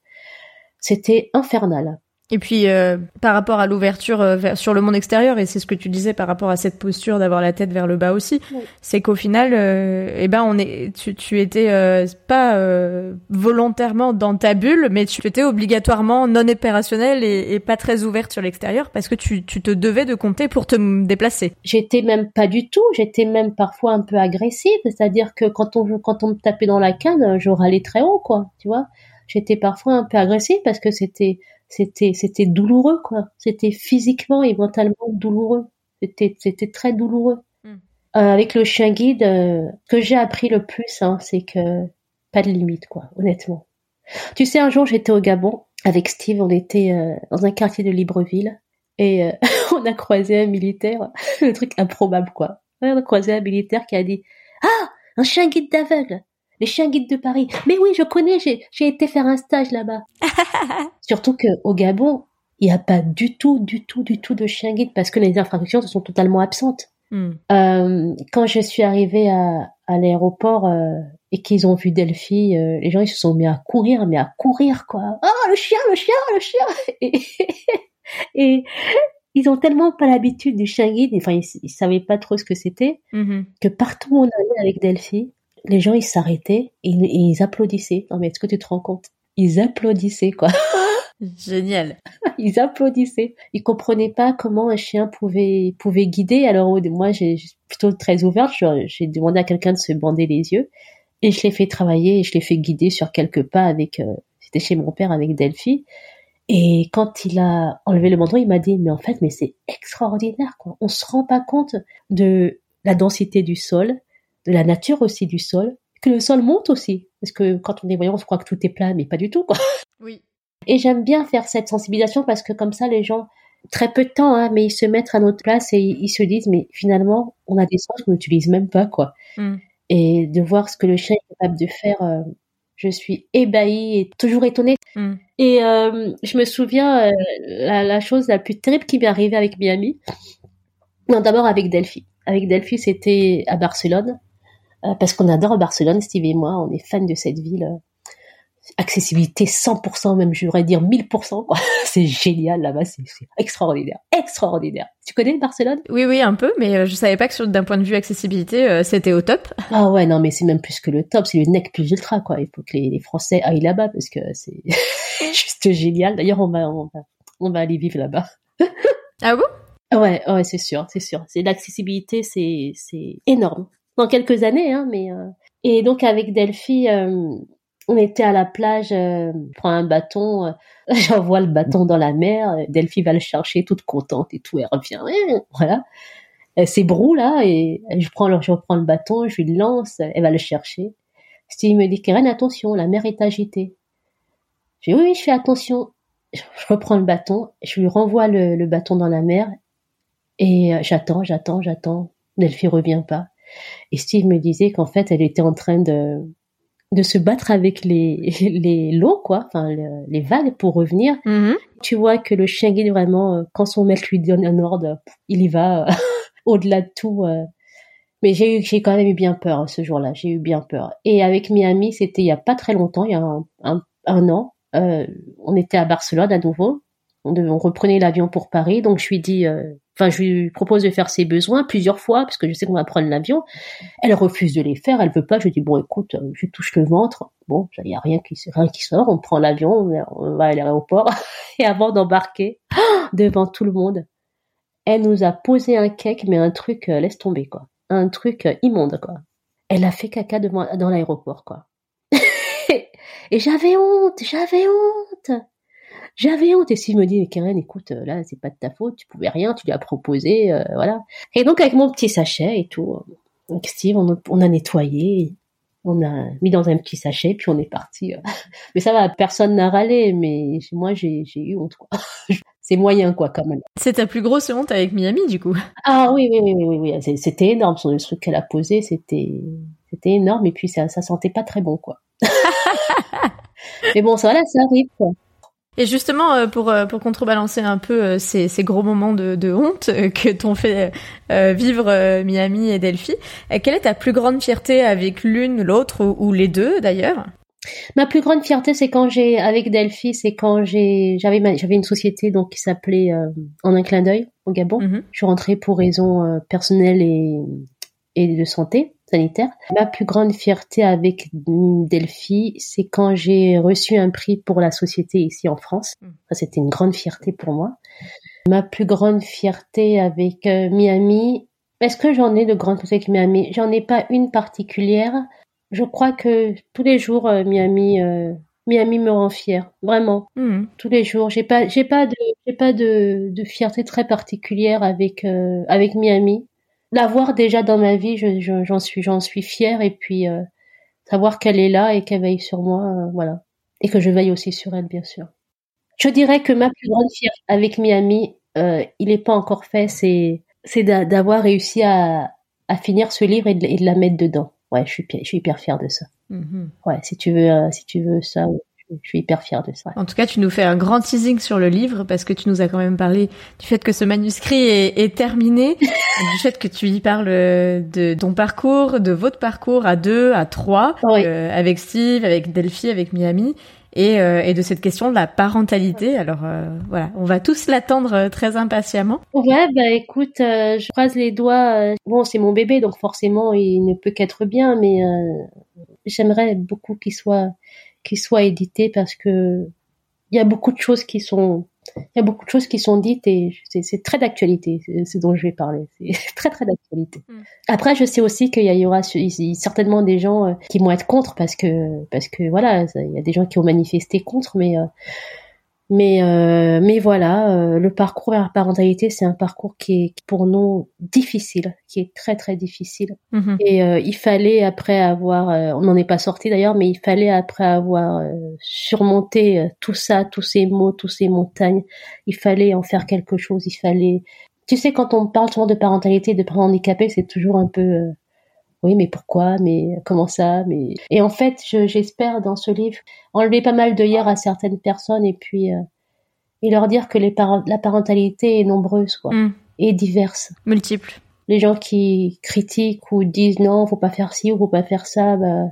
c'était infernal. Et puis euh, par rapport à l'ouverture euh, sur le monde extérieur, et c'est ce que tu disais par rapport à cette posture d'avoir la tête vers le bas aussi, c'est qu'au final, euh, eh ben on est, tu, tu étais pas volontairement dans ta bulle, mais tu étais obligatoirement non opérationnelle et, et pas très ouverte sur l'extérieur parce que tu, tu te devais de compter pour te déplacer. J'étais même pas du tout, j'étais même parfois un peu agressive, c'est-à-dire que quand on quand on me tapait dans la canne, je râlais très haut, quoi, tu vois. J'étais parfois un peu agressive parce que c'était c'était c'était douloureux quoi. C'était physiquement et mentalement douloureux. C'était c'était très douloureux. Hmm. Euh, avec le chien guide, euh, ce que j'ai appris le plus, hein, c'est que pas de limite quoi, honnêtement. Tu sais, un jour j'étais au Gabon avec Steve, on était euh, dans un quartier de Libreville et on a croisé un militaire, le truc improbable quoi. On a croisé un militaire qui a dit ah un chien guide d'aveugle les chiens guides de Paris. Mais oui, je connais, j'ai été faire un stage là-bas. Surtout que au Gabon, il n'y a pas du tout, du tout, du tout de chiens guides parce que les infractions sont totalement absentes. Hmm. Euh, quand je suis arrivée à, à l'aéroport euh, et qu'ils ont vu Delphi, euh, les gens ils se sont mis à courir, mais à courir quoi. Oh le chien, le chien, le chien. Et, ils ont tellement pas l'habitude du chien guide, enfin ils, ils savaient pas trop ce que c'était, mm-hmm. que partout où on allait avec Delphi, les gens ils s'arrêtaient et, ils applaudissaient. Non mais est-ce que tu te rends compte? Ils applaudissaient quoi. Génial. Ils applaudissaient. Ils comprenaient pas comment un chien pouvait pouvait guider. Alors moi j'ai plutôt très ouverte. J'ai demandé à quelqu'un de se bander les yeux et je l'ai fait travailler et je l'ai fait guider sur quelques pas avec. Euh, c'était chez mon père avec Delphi. Et quand il a enlevé le bandeau, il m'a dit mais en fait mais c'est extraordinaire quoi. On se rend pas compte de la densité du sol, de la nature aussi du sol, que le sol monte aussi. Parce que quand on est voyant, on se croit que tout est plat, mais pas du tout, quoi. Oui. Et j'aime bien faire cette sensibilisation parce que comme ça, les gens, très peu de temps, hein, mais ils se mettent à notre place et ils se disent, mais finalement, on a des sens qu'on n'utilise même pas, quoi. Mm. Et de voir ce que le chien est capable de faire, euh, je suis ébahie et toujours étonnée. Mm. Et euh, je me souviens, euh, la, la chose la plus terrible qui m'est arrivée avec Miami, non, d'abord avec Delphi. Avec Delphi, c'était à Barcelone, parce qu'on adore Barcelone, Steve et moi, on est fans de cette ville. euh, accessibilité 100%, même j'aurais dire 1000%, quoi. C'est génial là-bas, c'est extraordinaire, extraordinaire. Tu connais Barcelone? Oui, oui, un peu, mais euh, je savais pas que d'un point de vue accessibilité, euh, c'était au top. Ah ouais, non, mais c'est même plus que le top, c'est le nec plus ultra, quoi. Il faut que les, les Français aillent là-bas parce que c'est juste génial. D'ailleurs, on va, on va, on va aller vivre là-bas. Ah bon? Ouais, ouais, c'est sûr, c'est sûr. C'est l'accessibilité, c'est, c'est énorme. Dans quelques années, hein, mais euh, et donc avec Delphi, euh, on était à la plage, euh, je prends un bâton, euh, j'envoie le bâton dans la mer, euh, Delphi va le chercher, toute contente et tout, elle revient, euh, voilà. Elle s'ébroue là et je prends, le- je reprends le bâton, je lui lance, elle va le chercher. Steve me dit, Karen, attention, la mer est agitée. Je dis, oui, oui, je fais attention. Je reprends le bâton, je lui renvoie le, le bâton dans la mer et j'attends, j'attends, j'attends. Delphi revient pas. Et Steve me disait qu'en fait, elle était en train de de se battre avec les les lots, quoi, enfin le- les vagues pour revenir. Mhm. Tu vois que le chien guide vraiment, euh, quand son maître lui donne un ordre, il y va euh, au-delà de tout. euh. Mais j'ai eu, j'ai quand même eu bien peur euh, ce jour-là. J'ai eu bien peur. Et avec Miami, c'était il y a pas très longtemps, il y a un, un, un an. euh, on était à Barcelone à nouveau. On, devait- on reprenait l'avion pour Paris, donc je lui dis, enfin, je lui propose de faire ses besoins plusieurs fois parce que je sais qu'on va prendre l'avion. Elle refuse de les faire, elle veut pas. Je dis bon, écoute, euh, je touche le ventre. Bon, il y a rien qui rien qui sort. On prend l'avion, on on va à l'aéroport et avant d'embarquer devant tout le monde, elle nous a posé un cake, mais un truc euh, laisse tomber quoi, un truc euh, immonde quoi. Elle a fait caca devant dans l'aéroport quoi. et j'avais honte, j'avais honte. J'avais honte. Et s'il me dit, Karen, écoute, euh, là, c'est pas de ta faute, tu pouvais rien, tu lui as proposé, euh, voilà. Et donc, avec mon petit sachet et tout, euh, donc Steve, on a, on a nettoyé, on a mis dans un petit sachet, puis on est parti. euh. Mais ça va, personne n'a râlé, mais moi, j'ai eu honte, quoi. C'est moyen, quoi, quand même. C'est ta plus grosse honte avec Miami, du coup. Ah oui, oui, oui, oui, oui, C'était énorme, le truc qu'elle a posé, c'était c'était énorme, et puis ça, ça sentait pas très bon, quoi. mais bon, ça, voilà, ça arrive, quoi. Et justement, euh, pour, euh, pour contrebalancer un peu euh, ces, ces gros moments de, de honte que t'ont fait vivre Miami et Delphi, quelle est ta plus grande fierté avec l'une, l'autre ou, ou les deux d'ailleurs? Ma plus grande fierté, c'est quand j'ai, avec Delphi, c'est quand j'ai, j'avais, ma- j'avais une société donc qui s'appelait euh, En un clin d'œil au Gabon. Mhm. Je suis rentrée pour raisons euh, personnelles et, et de santé sanitaire. Ma plus grande fierté avec Delphi, c'est quand j'ai reçu un prix pour la société ici en France. Mm. Ça, c'était une grande fierté pour moi. Ma plus grande fierté avec euh, Miami, est-ce que j'en ai de grandes fiertés avec Miami? J'en ai pas une particulière. Je crois que tous les jours, euh, Miami, euh, Miami me rend fière, vraiment Mhm. tous les jours. J'ai pas, j'ai pas de, j'ai pas de, de fierté très particulière avec euh, avec Miami. L'avoir déjà dans ma vie, je- je- j'en suis, j'en suis fière. Et puis euh, savoir qu'elle est là et qu'elle veille sur moi, euh, voilà, et que je veille aussi sur elle, bien sûr. Je dirais que ma plus grande fierté avec Miami, euh, il n'est pas encore fait, c'est c'est d'a- d'avoir réussi à à finir ce livre et de, et de la mettre dedans. Ouais, je suis, je suis hyper fière de ça. Mhm. Ouais, si tu veux, euh, si tu veux ça, ouais, je- suis hyper fière de ça. En tout cas, tu nous fais un grand teasing sur le livre parce que tu nous as quand même parlé du fait que ce manuscrit est, est terminé, du fait que tu y parles euh, de ton parcours, de votre parcours à deux, à trois, Oui. euh, avec Steve, avec Delphi, avec Miami, et, euh, et de cette question de la parentalité. Alors euh, voilà, on va tous l'attendre très impatiemment. Ouais, bah écoute, euh, je croise les doigts. bon, c'est mon bébé, donc forcément, il ne peut qu'être bien, mais j'aimerais beaucoup qu'il soit, qu'il soit édité parce que il y a beaucoup de choses qui sont, il y a beaucoup de choses qui sont dites et c'est, très d'actualité, c'est ce dont je vais parler. C'est très très d'actualité. Mm. Après, je sais aussi qu'il y, aura certainement des gens euh, qui vont être contre parce que, parce que voilà, ça- il y a des gens qui ont manifesté contre, mais euh, Mais euh, mais voilà, euh, le parcours vers la parentalité, c'est un parcours qui est pour nous difficile, qui est très très difficile. Mhm. Et euh, il fallait après avoir, euh, on n'en est pas sorti d'ailleurs, mais il fallait après avoir euh, surmonté euh, tout ça, tous ces mots, tous ces montagnes, il fallait en faire quelque chose. Il fallait, tu sais, quand on parle souvent de parentalité, de parents handicapés, c'est toujours un peu euh, oui, mais pourquoi? Mais comment ça? Mais et en fait, je- j'espère dans ce livre enlever pas mal d'œillères à certaines personnes et puis euh, et leur dire que les parents, la parentalité est nombreuse quoi, Mm. et diverse. Multiple. Les gens qui critiquent ou disent non, faut pas faire ci ou faut pas faire ça, bah,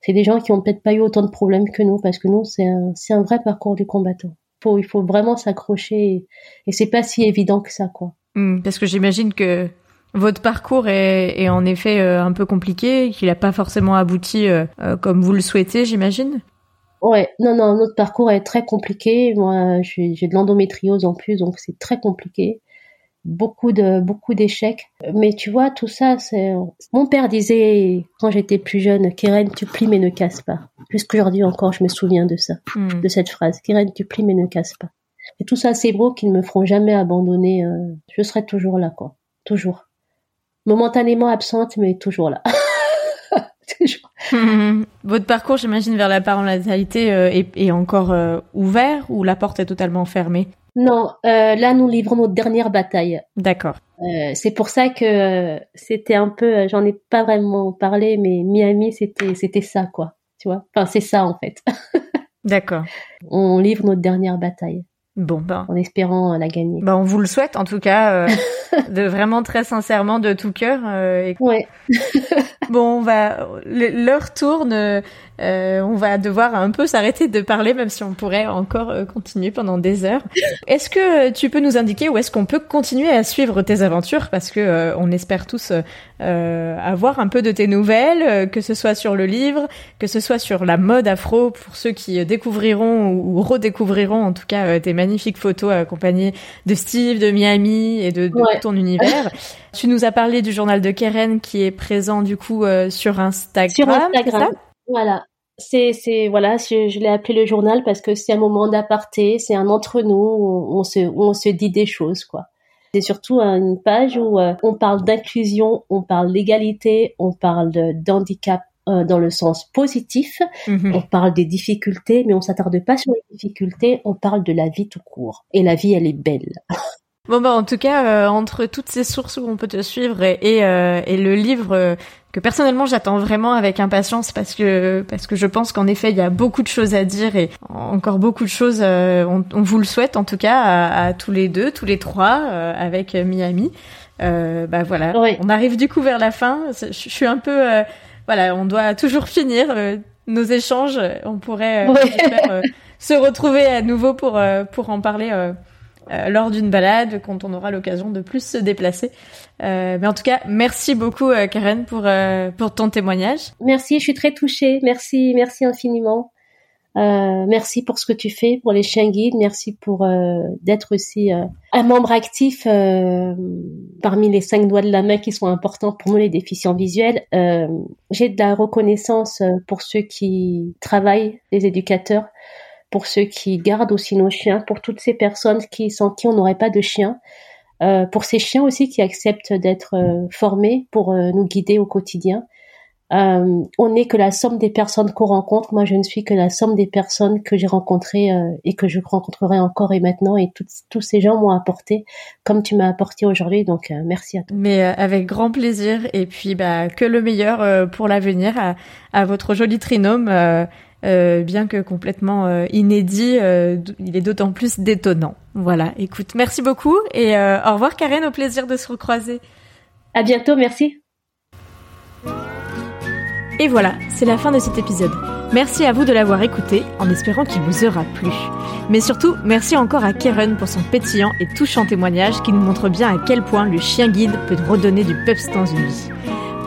c'est des gens qui ont peut-être pas eu autant de problèmes que nous parce que nous c'est un c'est un vrai parcours du combattant. Faut, il faut vraiment s'accrocher et, et c'est pas si évident que ça quoi. Mm, Parce que j'imagine que votre parcours est, est en effet euh, un peu compliqué, qu'il n'a pas forcément abouti euh, euh, comme vous le souhaitez, j'imagine. Ouais, non, non, notre parcours est très compliqué. Moi, j'ai de l'endométriose en plus, donc c'est très compliqué. Beaucoup de, beaucoup d'échecs. Mais tu vois, tout ça, c'est. Mon père disait quand j'étais plus jeune, Keren, tu plies mais ne casse pas. Jusqu'aujourd'hui encore, je me souviens de ça, Mm. de cette phrase. Keren, tu plies mais ne casse pas. Et tout ça, c'est beau qui ne me feront jamais abandonner. euh, je serai toujours là, quoi. Toujours. Momentanément absente, mais toujours là. toujours. Votre parcours, j'imagine, vers la parentalité euh, est, est encore euh, ouvert ou la porte est totalement fermée? Non, euh, là, nous livrons notre dernière bataille. D'accord. C'est pour ça que c'était un peu, j'en ai pas vraiment parlé, mais Miami, c'était, c'était ça, quoi. Tu vois? Enfin, c'est ça, en fait. D'accord. On livre notre dernière bataille, Bon, ben, en espérant euh, la gagner. ben, on vous le souhaite en tout cas, euh, de vraiment très sincèrement, de tout cœur. euh, et Ouais. Bon, on va l'heure tourne. Euh, on va devoir un peu s'arrêter de parler, même si on pourrait encore euh, continuer pendant des heures. Est-ce que tu peux nous indiquer où est-ce qu'on peut continuer à suivre tes aventures? Parce que euh, on espère tous euh, avoir un peu de tes nouvelles, euh, que ce soit sur le livre, que ce soit sur la mode afro pour ceux qui euh, découvriront ou, ou redécouvriront en tout cas tes magnifiques photos accompagnées de Steve, de Miami et de, de Ouais. ton univers. tu nous as parlé du journal de Keren qui est présent du coup euh, sur Instagram. Sur Instagram. Voilà. C'est, c'est, voilà, je, je l'ai appelé le journal parce que c'est un moment d'aparté, c'est un entre nous, où on se, où on se dit des choses, quoi. C'est surtout une page où euh, on parle d'inclusion, on parle d'égalité, on parle d'handicap euh, dans le sens positif, Mhm. on parle des difficultés, mais on s'attarde pas sur les difficultés, on parle de la vie tout court. Et la vie, elle est belle. Bon bah en tout cas euh, entre toutes ces sources où on peut te suivre et et, euh, et le livre euh, que personnellement j'attends vraiment avec impatience parce que parce que je pense qu'en effet il y a beaucoup de choses à dire et encore beaucoup de choses euh, on, on vous le souhaite en tout cas à, à tous les deux tous les trois euh, avec Miami. Euh, bah voilà. Ouais. on arrive du coup vers la fin. Je, je suis un peu euh, voilà on doit toujours finir nos échanges. On pourrait se retrouver à nouveau pour euh, pour en parler euh, lors d'une balade quand on aura l'occasion de plus se déplacer. Euh, mais en tout cas, merci beaucoup euh, Karen pour euh, pour ton témoignage. Merci, je suis très touchée. Merci, merci infiniment. Merci pour ce que tu fais pour les chiens guides. Merci pour d'être aussi un membre actif parmi les cinq doigts de la main qui sont importants pour nous les déficients visuels. J'ai de la reconnaissance pour ceux qui travaillent, les éducateurs, pour ceux qui gardent aussi nos chiens, pour toutes ces personnes qui sans qui on n'aurait pas de chiens. Euh, pour ces chiens aussi qui acceptent d'être euh, formés pour euh, nous guider au quotidien. Euh, on n'est que la somme des personnes qu'on rencontre. Moi, je ne suis que la somme des personnes que j'ai rencontrées euh, et que je rencontrerai encore et maintenant. Et tous ces gens m'ont apporté comme tu m'as apporté aujourd'hui. Donc, euh, merci à toi. Mais avec grand plaisir et puis bah que le meilleur pour l'avenir à, à votre joli trinôme. Euh, bien que complètement euh, inédit, euh, il est d'autant plus détonnant. Voilà, écoute, merci beaucoup et euh, au revoir Karen, au plaisir de se recroiser. À bientôt. Merci. Et voilà, c'est la fin de cet épisode. Merci à vous de l'avoir écouté, en espérant qu'il vous aura plu. Mais surtout, merci encore à Karen pour son pétillant et touchant témoignage qui nous montre bien à quel point le chien guide peut redonner du peps dans une vie.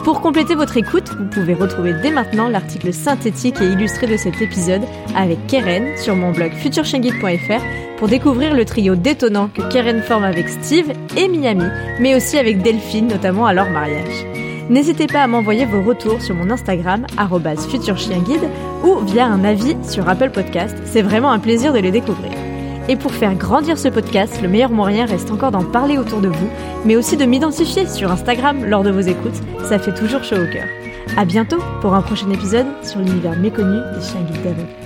Pour compléter votre écoute, vous pouvez retrouver dès maintenant l'article synthétique et illustré de cet épisode avec Keren sur mon blog futurechienguide.fr pour découvrir le trio détonnant que Keren forme avec Steve et Miami, mais aussi avec Delphine, notamment à leur mariage. N'hésitez pas à m'envoyer vos retours sur mon Instagram, futurchienguide, ou via un avis sur Apple Podcast. C'est vraiment un plaisir de les découvrir. Et pour faire grandir ce podcast, le meilleur moyen reste encore d'en parler autour de vous, mais aussi de m'identifier sur Instagram lors de vos écoutes, ça fait toujours chaud au cœur. À bientôt pour un prochain épisode sur l'univers méconnu des chiens guides.